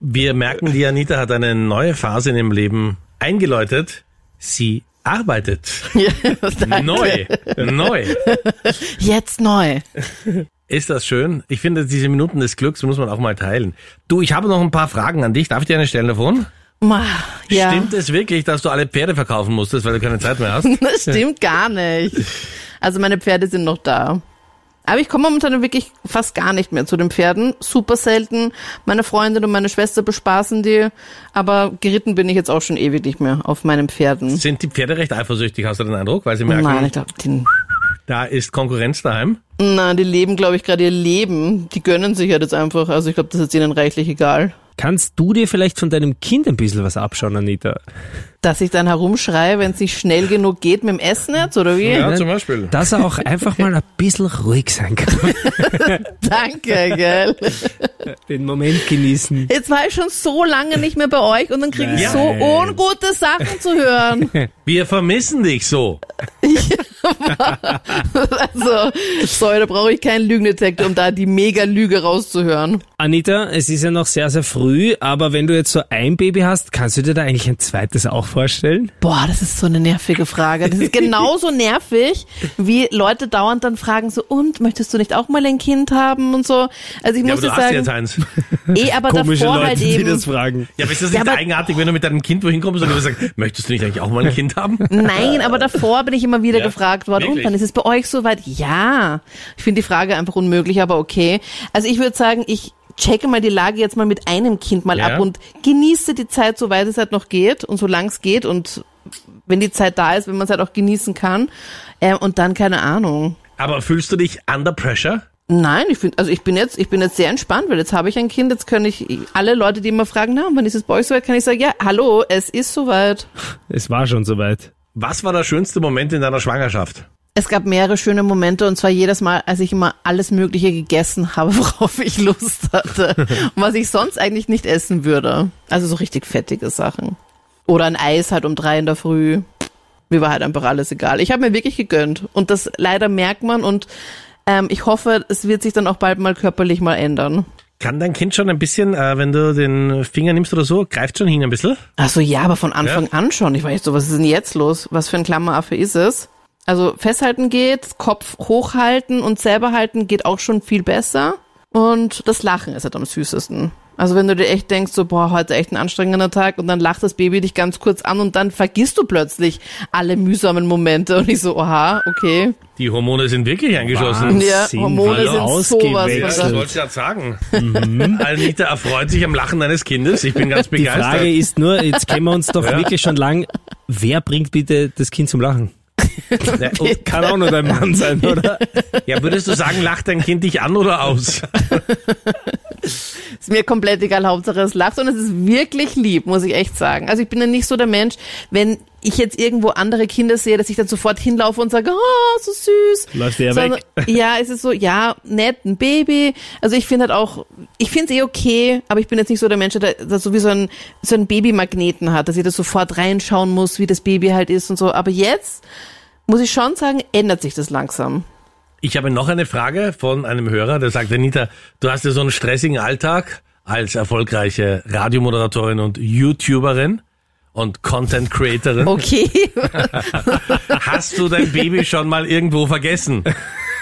B: Wir merken, die Anita hat eine neue Phase in ihrem Leben eingeläutet. Sie arbeitet.
C: Ja.
B: Neu. Neu.
C: Jetzt neu.
B: Ist das schön? Ich finde, diese Minuten des Glücks muss man auch mal teilen. Du, ich habe noch ein paar Fragen an dich. Darf ich dir eine stellen davon?
C: Ma, Ja.
B: Stimmt es wirklich, dass du alle Pferde verkaufen musstest, weil du keine Zeit mehr hast?
C: Das stimmt gar nicht. Also meine Pferde sind noch da. Aber ich komme momentan wirklich fast gar nicht mehr zu den Pferden. Super selten. Meine Freundin und meine Schwester bespaßen die. Aber geritten bin ich jetzt auch schon ewig nicht mehr auf meinen Pferden.
B: Sind die Pferde recht eifersüchtig, hast du den Eindruck? Weil sie merken,
C: Nein, ich glaube,
B: da ist Konkurrenz daheim.
C: nein, die leben, glaube ich, gerade ihr Leben. Die gönnen sich halt jetzt einfach. Also ich glaube, das ist ihnen reichlich egal.
D: Kannst du dir vielleicht von deinem Kind ein bisschen was abschauen, Anita?
C: Dass ich dann herumschreie, wenn es nicht schnell genug geht mit dem Essen jetzt, oder wie?
B: Ja, zum Beispiel.
D: Dass er auch einfach mal ein bisschen ruhig sein kann.
C: Danke, gell?
D: Den Moment genießen.
C: Jetzt war ich schon so lange nicht mehr bei euch und dann kriege ich so ungute Sachen zu hören.
B: Wir vermissen dich so.
C: Also, sorry, da brauche ich keinen Lügendetektor, um da die Mega-Lüge rauszuhören.
D: Anita, es ist ja noch sehr, sehr früh, aber wenn du jetzt so ein Baby hast, kannst du dir da eigentlich ein zweites auch vorstellen?
C: Boah, das ist so eine nervige Frage. Das ist genauso nervig, wie Leute dauernd dann fragen so, und, möchtest du nicht auch mal ein Kind haben und so. Also ich
B: Ja,
C: muss
B: aber du
C: dir
B: hast jetzt
C: sagen,
B: eins.
C: eh, aber
D: Komische
C: davor
D: Leute,
C: halt
D: die
C: eben.
D: das fragen.
B: Ja, aber ist das
C: Ja,
B: nicht
C: aber-
B: eigenartig, wenn du mit deinem Kind wohin kommst und du sagst, möchtest du nicht eigentlich auch mal ein Kind haben?
C: Nein, aber davor bin ich immer wieder
B: Ja,
C: gefragt worden,
B: wirklich?
C: und wann ist es bei euch soweit? Ja. Ich finde die Frage einfach unmöglich, aber okay. Also ich würde sagen, ich checke mal die Lage jetzt mal mit einem Kind mal
B: Ja.
C: ab und genieße die Zeit, soweit es halt noch geht und solange es geht und wenn die Zeit da ist, wenn man es halt auch genießen kann. Äh, und dann keine Ahnung.
B: Aber fühlst du dich under pressure?
C: Nein, ich finde, also ich bin jetzt, ich bin jetzt sehr entspannt, weil jetzt habe ich ein Kind, jetzt können ich alle Leute, die immer fragen, na, wann ist es bei euch soweit, kann ich sagen, ja, hallo, es ist soweit.
D: Es war schon soweit.
B: Was war der schönste Moment in deiner Schwangerschaft?
C: Es gab mehrere schöne Momente und zwar jedes Mal, als ich immer alles Mögliche gegessen habe, worauf ich Lust hatte und was ich sonst eigentlich nicht essen würde. Also so richtig fettige Sachen. Oder ein Eis halt um drei in der Früh. Mir war halt einfach alles egal. Ich habe mir wirklich gegönnt und das leider merkt man und ähm, ich hoffe, es wird sich dann auch bald mal körperlich mal ändern.
B: Kann dein Kind schon ein bisschen, äh, wenn du den Finger nimmst oder so, greift schon hin ein bisschen?
C: Ach so, ja, aber von Anfang an schon. Ich weiß so, was ist denn jetzt los? Was für ein Klammeraffe ist es? Also festhalten geht, Kopf hochhalten und selber halten geht auch schon viel besser. Und das Lachen ist halt am süßesten. Also wenn du dir echt denkst, so, boah, heute echt ein anstrengender Tag und dann lacht das Baby dich ganz kurz an und dann vergisst du plötzlich alle mühsamen Momente und ich so, oha, okay.
B: Die Hormone sind wirklich eingeschossen.
D: Wahnsinn.
C: Ja, Hormone sind sowas.
B: Das wollte ich gerade sagen. Anita erfreut sich am Lachen deines Kindes. Ich bin ganz
D: Die
B: begeistert.
D: Frage ist nur, jetzt kennen wir uns doch
B: Ja.
D: wirklich schon lang, wer bringt bitte das Kind zum Lachen?
B: Ja, und-
D: Kann auch nur dein Mann sein, oder?
B: ja, würdest du sagen, lacht dein Kind dich an oder aus?
C: Ist mir komplett egal, Hauptsache es lacht und es ist wirklich lieb, muss ich echt sagen. Also ich bin ja nicht so der Mensch, wenn ich jetzt irgendwo andere Kinder sehe, dass ich dann sofort hinlaufe und sage, oh, so süß.
D: Läuft der
C: Sondern-
D: weg.
C: Ja, es ist so, ja, nett, ein Baby. Also ich finde halt auch, ich finde es eh okay, aber ich bin jetzt nicht so der Mensch, der, der so wie so ein, so ein Babymagneten hat, dass ich da sofort reinschauen muss, wie das Baby halt ist und so. Aber jetzt, muss ich schon sagen, ändert sich das langsam.
B: Ich habe noch eine Frage von einem Hörer, der sagt, Anita, du hast ja so einen stressigen Alltag als erfolgreiche Radiomoderatorin und YouTuberin und Content Creatorin.
C: Okay.
B: Hast du dein Baby schon mal irgendwo vergessen?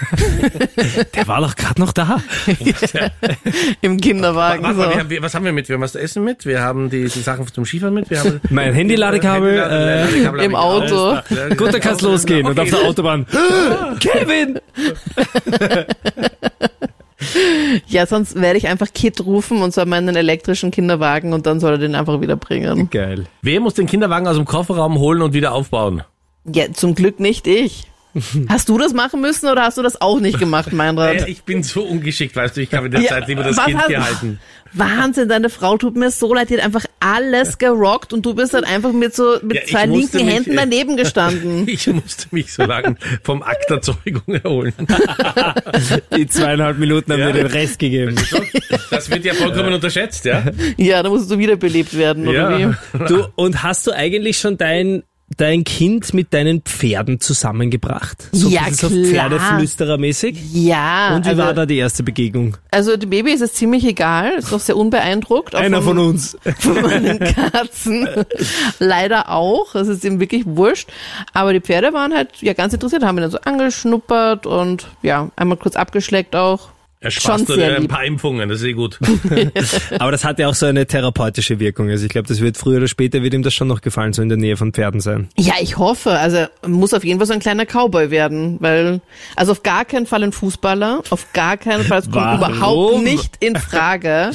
D: Der war doch gerade noch da.
C: Im Kinderwagen.
B: Warte mal, wir
C: so.
B: haben, wir- was haben wir mit? Wir haben was zu essen mit, wir haben die, die Sachen zum Skifahren mit, wir haben
D: Mein Handy-Ladekabel, äh,
B: Handy-Ladekabel
C: Im
B: habe ich auch.
C: Auto.
D: Gut, dann kannst losgehen. Und auf der Autobahn, Kevin!
C: Ja, sonst werde ich einfach Kit rufen und zwar meinen elektrischen Kinderwagen und dann soll er den einfach wieder bringen.
D: Geil.
B: Wer muss den Kinderwagen aus dem Kofferraum holen und wieder aufbauen?
C: Ja, zum Glück nicht ich. Hast du das machen müssen oder hast du das auch nicht gemacht, Meinrad?
B: Äh, Ich bin so ungeschickt, weißt du, ich habe in der
C: Ja,
B: Zeit lieber das Kind
C: hast-
B: gehalten.
C: Wahnsinn, deine Frau tut mir so leid, die hat einfach alles gerockt und du bist dann einfach mit so mit
B: Ja,
C: zwei linken
B: mich-
C: Händen daneben gestanden.
B: Ich musste mich so lange vom Akt der Zeugung erholen.
D: Die zweieinhalb Minuten haben
B: Ja.
D: mir den Rest gegeben.
B: Das wird ja vollkommen unterschätzt, ja?
C: ja, da musst du wiederbelebt werden, oder
B: Ja.
C: wie?
D: Du, und hast du eigentlich schon dein dein Kind mit deinen Pferden zusammengebracht? So
C: Ja,
D: bisschen so
C: klar.
D: Pferdeflüsterermäßig?
C: Ja.
D: Und wie
C: also,
D: war da die erste Begegnung?
C: Also dem Baby ist es ziemlich egal, ist doch sehr unbeeindruckt.
D: Einer
C: vom-
D: von uns.
C: von meinen Katzen. Leider auch. Das ist ihm wirklich wurscht. Aber die Pferde waren halt ja ganz interessiert, haben ihn dann so angeschnuppert und ja, einmal kurz abgeschleckt auch.
B: Er
C: Schon
B: spaßt
C: sehr
B: ein paar Impfungen, das ist eh gut.
D: Aber das hat ja auch so eine therapeutische Wirkung. Also ich glaube, das wird früher oder später wird ihm das schon noch gefallen, so in der Nähe von Pferden sein.
C: Ja, ich hoffe. Also muss auf jeden Fall so ein kleiner Cowboy werden, weil also auf gar keinen Fall ein Fußballer, auf gar keinen Fall, es kommt
D: Warum?
C: überhaupt nicht in Frage.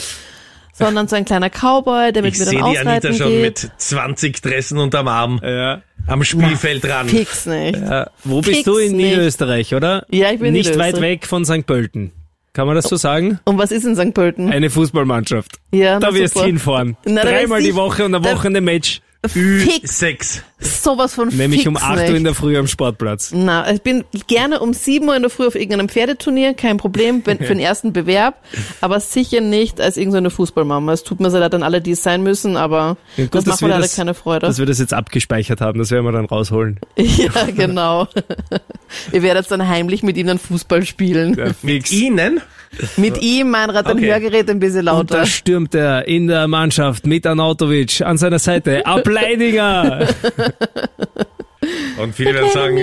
C: Sondern so ein kleiner Cowboy, der mit
B: Ich
C: mir
B: sehe
C: dann
B: die Anita
C: ausreiten
B: schon
C: geht.
B: mit 20 Dressen unterm Arm
D: Ja.
B: am Spielfeld ran.
C: Fix nicht.
D: Äh, wo bist
C: Fix
D: du in
C: nicht.
D: Niederösterreich, oder?
C: Ja, ich bin in
D: Nicht weit weg von St. Pölten. Kann man das so sagen?
C: Und was ist in St. Pölten?
D: Eine Fußballmannschaft.
C: Ja,
D: da wirst du hinfahren.
C: Na,
D: Dreimal die Woche und am Wochenende Match.
B: Ü6.
C: Sowas von
D: Nämlich
C: fix
D: um 8
C: nicht.
D: Uhr in der Früh am Sportplatz.
C: Na, ich bin gerne um 7 Uhr in der Früh auf irgendeinem Pferdeturnier, kein Problem, wenn, für den ersten Bewerb, aber sicher nicht als irgendeine Fußballmama. Es tut mir so leid an alle, die es sein müssen, aber
D: Ja, gut,
C: das macht mir leider
D: das-
C: keine Freude.
D: Dass wir das jetzt abgespeichert haben, das werden wir dann rausholen.
C: ja, genau. Ihr werdet dann heimlich mit ihm dann Fußball spielen.
D: Fix.
B: Ihnen?
C: Mit ihm, Meinrad, ein
B: Okay.
C: Hörgerät ein bisschen
D: Und
C: lauter.
D: da stürmt er in der Mannschaft mit Anautovic an seiner Seite. Ab Leidinger!
B: Und viele werden sagen,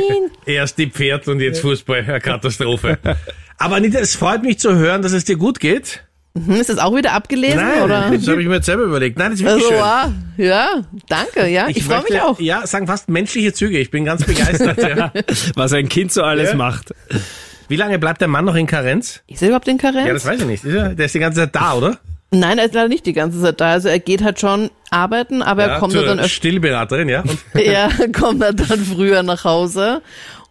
B: erst die Pferd und jetzt Fußball. Eine Katastrophe. Aber Anita, es freut mich zu hören, dass es dir gut geht.
C: Hm, ist das auch wieder abgelesen,
B: Nein,
C: oder?
B: das habe ich mir jetzt selber überlegt. Nein, das ist wirklich
C: Also,
B: schön.
C: wow. ja, danke, ja. Ich, freue mich auch.
B: Ja, sagen fast menschliche Züge. Ich bin ganz begeistert. ja.
D: Was ein Kind so alles
B: Ja.
D: macht.
B: Wie lange bleibt der Mann noch in Karenz?
C: Ist er überhaupt in Karenz?
B: Ja, das weiß ich nicht. Ist er- Der ist die ganze Zeit da, oder?
C: Nein, er ist leider nicht die ganze Zeit da. Also er geht halt schon arbeiten, aber er
B: Ja,
C: kommt
B: zur
C: dann öfter,
B: Stillberaterin, ja.
C: Er kommt dann früher nach Hause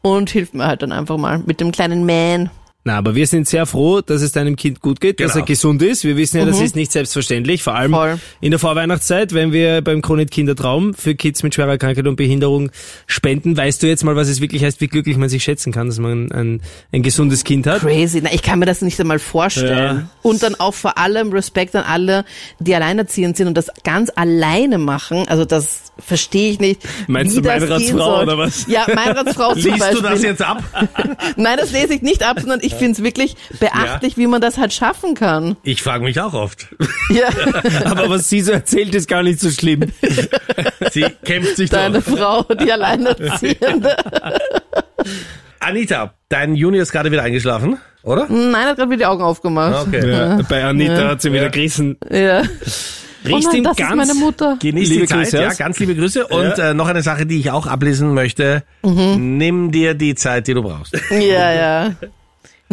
C: und hilft mir halt dann einfach mal mit dem kleinen Man.
D: Na, aber wir sind sehr froh, dass es deinem Kind gut geht, dass
B: Genau.
D: er gesund ist. Wir wissen ja, das ist nicht selbstverständlich, vor allem
C: Mhm. Voll.
D: in der Vorweihnachtszeit, wenn wir beim Kronit Kindertraum für Kids mit schwerer Krankheit und Behinderung spenden. Weißt du jetzt mal, was es wirklich heißt, wie glücklich man sich schätzen kann, dass man ein, ein gesundes Kind hat?
C: Crazy. Na, ich kann mir das nicht einmal vorstellen.
D: Ja.
C: Und dann auch vor allem Respekt an alle, die alleinerziehend sind und das ganz alleine machen. Also das verstehe ich nicht.
D: Meinst du
C: das
D: Meinrads
C: gehen
D: Frau
C: soll.
D: oder was?
C: Ja, Meinrads Frau zum
B: liest
C: Beispiel.
B: du das jetzt ab?
C: Nein, das lese ich nicht ab, sondern ich finde es wirklich beachtlich, wie man das halt schaffen kann.
B: Ich frage mich auch oft.
C: Ja,
D: Aber was sie so erzählt, ist gar nicht so schlimm.
B: Sie kämpft sich
C: deine
B: durch.
C: Frau, die Alleinerziehende.
B: Anita, dein Junior ist gerade wieder eingeschlafen, oder?
C: Nein, hat gerade wieder die Augen aufgemacht.
B: Okay.
D: Ja, bei Anita
C: Ja.
D: hat sie wieder
B: Ja.
D: gerissen.
C: Ja.
D: Riecht
C: oh nein, das
D: ganz.
C: ist meine Mutter.
B: Genieß
D: Liebe
B: die Zeit,
D: Grüße
B: ja, ganz liebe Grüße. Und äh, noch eine Sache, die ich auch ablesen möchte.
C: Mhm.
B: Nimm dir die Zeit, die du brauchst.
C: Ja, ja.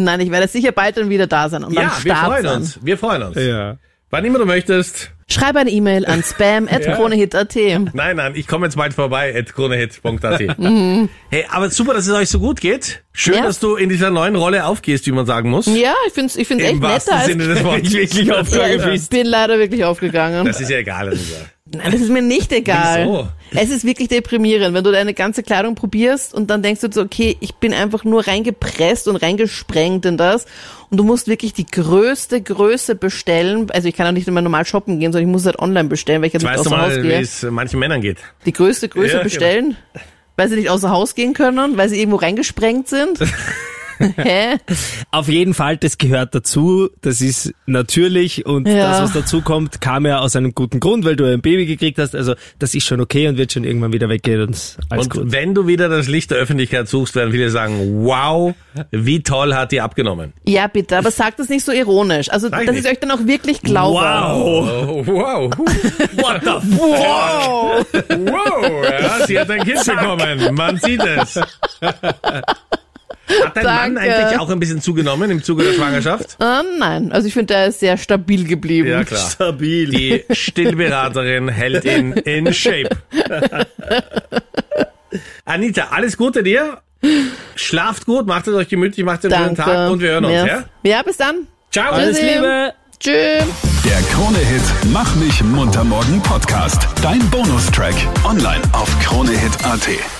C: Nein, ich werde sicher bald dann wieder da sein und am
B: Ja, wir
C: Start
B: freuen
C: sein.
B: uns. Wir freuen uns.
D: Ja.
B: Wann immer du möchtest.
C: Schreib eine E-Mail an spam.kronehit.at.
B: Nein, nein, ich komme jetzt bald vorbei, at kronehit.at.
C: Mhm.
B: Hey, aber super, dass es euch so gut geht. Schön,
C: Ja.
B: dass du in dieser neuen Rolle aufgehst, wie man sagen muss.
C: Ja, ich find's, ich find's echt
B: Im
C: netter
B: wahrsten
C: als...
B: Sinne des Wortes.
D: Wirklich
C: ja, ich
D: bist.
C: bin leider wirklich aufgegangen.
B: Das ist ja egal. Anita.
C: Nein, das ist mir nicht egal.
B: Wieso?
C: Es ist wirklich deprimierend, wenn du deine ganze Kleidung probierst und dann denkst du so, okay, ich bin einfach nur reingepresst und reingesprengt in das und du musst wirklich die größte Größe bestellen. Also ich kann auch nicht immer normal shoppen gehen, sondern ich muss es halt online bestellen, weil ich halt nicht
B: du
C: außer Haus
B: mal, wie
C: gehe.
B: es manchen Männern geht?
C: Die größte Größe
B: Ja, genau.
C: bestellen, weil sie nicht außer Haus gehen können, weil sie irgendwo reingesprengt sind. Hä?
D: Auf jeden Fall, das gehört dazu. Das ist natürlich und
C: Ja.
D: das, was dazu kommt, kam ja aus einem guten Grund, weil du ein Baby gekriegt hast. Also das ist schon okay und wird schon irgendwann wieder weggehen und alles
B: Und
D: gut.
B: wenn du wieder das Licht der Öffentlichkeit suchst, werden viele sagen, wow, wie toll hat die abgenommen.
C: Ja, bitte, aber sagt das nicht so ironisch. Also,
B: Sag
C: dass ich euch dann auch wirklich glaube.
B: Oh, wow. What the
C: Wow!
B: Wow, ja, sie hat ein Kind bekommen. Man sieht es. Hat dein Mann
C: Danke.
B: eigentlich auch ein bisschen zugenommen im Zuge der Schwangerschaft?
C: Ähm, nein, also ich finde, der ist sehr stabil geblieben.
B: Ja, klar.
D: Stabil.
B: Die Stillberaterin hält ihn in Shape. Anita, alles Gute dir. Schlaft gut, macht es euch gemütlich, macht einen schönen
C: Danke.
B: Tag und wir hören uns,
C: ja?
B: ja?
C: Ja, bis dann.
B: Ciao.
D: Alles
C: Tschüssi.
D: Liebe.
C: Tschüss.
A: Der Krone-Hit Mach mich munter morgen Podcast. Dein Bonustrack. Online auf kronehit.at.